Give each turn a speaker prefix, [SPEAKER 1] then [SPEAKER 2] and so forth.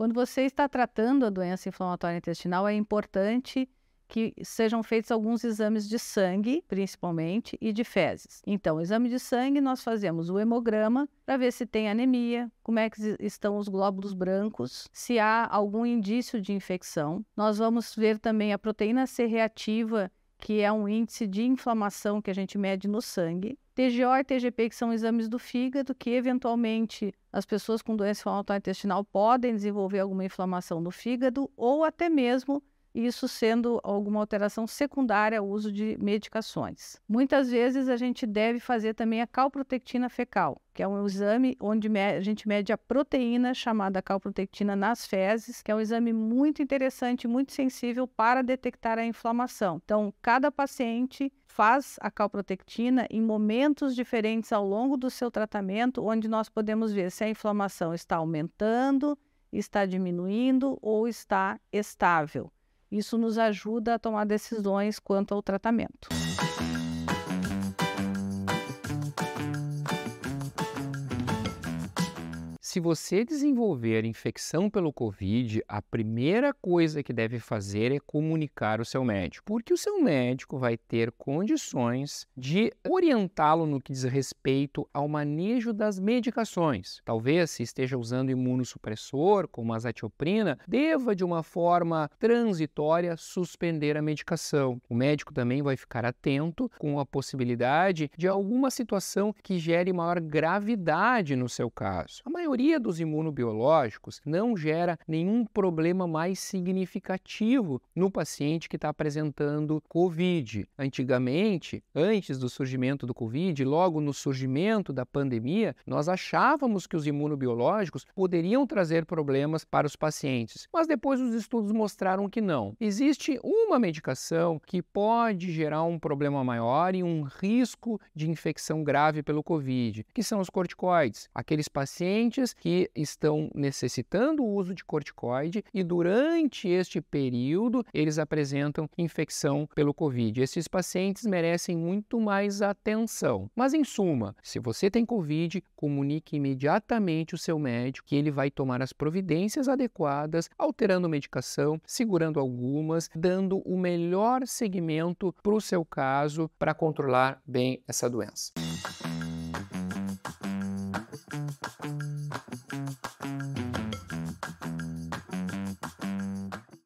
[SPEAKER 1] Quando você está tratando a doença inflamatória intestinal, é importante que sejam feitos alguns exames de sangue, principalmente, e de fezes. Então, exame de sangue, nós fazemos o hemograma para ver se tem anemia, como é que estão os glóbulos brancos, se há algum indício de infecção. Nós vamos ver também a proteína C reativa, que é um índice de inflamação que a gente mede no sangue. TGO e TGP, que são exames do fígado, que eventualmente as pessoas com doença intestinal podem desenvolver alguma inflamação no fígado ou até mesmo isso sendo alguma alteração secundária ao uso de medicações. Muitas vezes a gente deve fazer também a calprotectina fecal, que é um exame onde a gente mede a proteína chamada calprotectina nas fezes, que é um exame muito interessante, muito sensível para detectar a inflamação. Então, cada paciente faz a calprotectina em momentos diferentes ao longo do seu tratamento, onde nós podemos ver se a inflamação está aumentando, está diminuindo ou está estável. Isso nos ajuda a tomar decisões quanto ao tratamento.
[SPEAKER 2] Se você desenvolver infecção pelo Covid, a primeira coisa que deve fazer é comunicar o seu médico, porque o seu médico vai ter condições de orientá-lo no que diz respeito ao manejo das medicações. Talvez, se esteja usando imunossupressor, como azatioprina, deva de uma forma transitória suspender a medicação. O médico também vai ficar atento com a possibilidade de alguma situação que gere maior gravidade no seu caso. A maioria maioria dos imunobiológicos não gera nenhum problema mais significativo no paciente que está apresentando Covid. Antigamente, antes do surgimento do Covid, logo no surgimento da pandemia, nós achávamos que os imunobiológicos poderiam trazer problemas para os pacientes, mas depois os estudos mostraram que não. Existe uma medicação que pode gerar um problema maior e um risco de infecção grave pelo Covid, que são os corticoides. Aqueles pacientes que estão necessitando o uso de corticoide e durante este período eles apresentam infecção pelo Covid. Esses pacientes merecem muito mais atenção. Mas em suma, se você tem Covid, comunique imediatamente o seu médico que ele vai tomar as providências adequadas, alterando medicação, segurando algumas, dando o melhor segmento para o seu caso para controlar bem essa doença.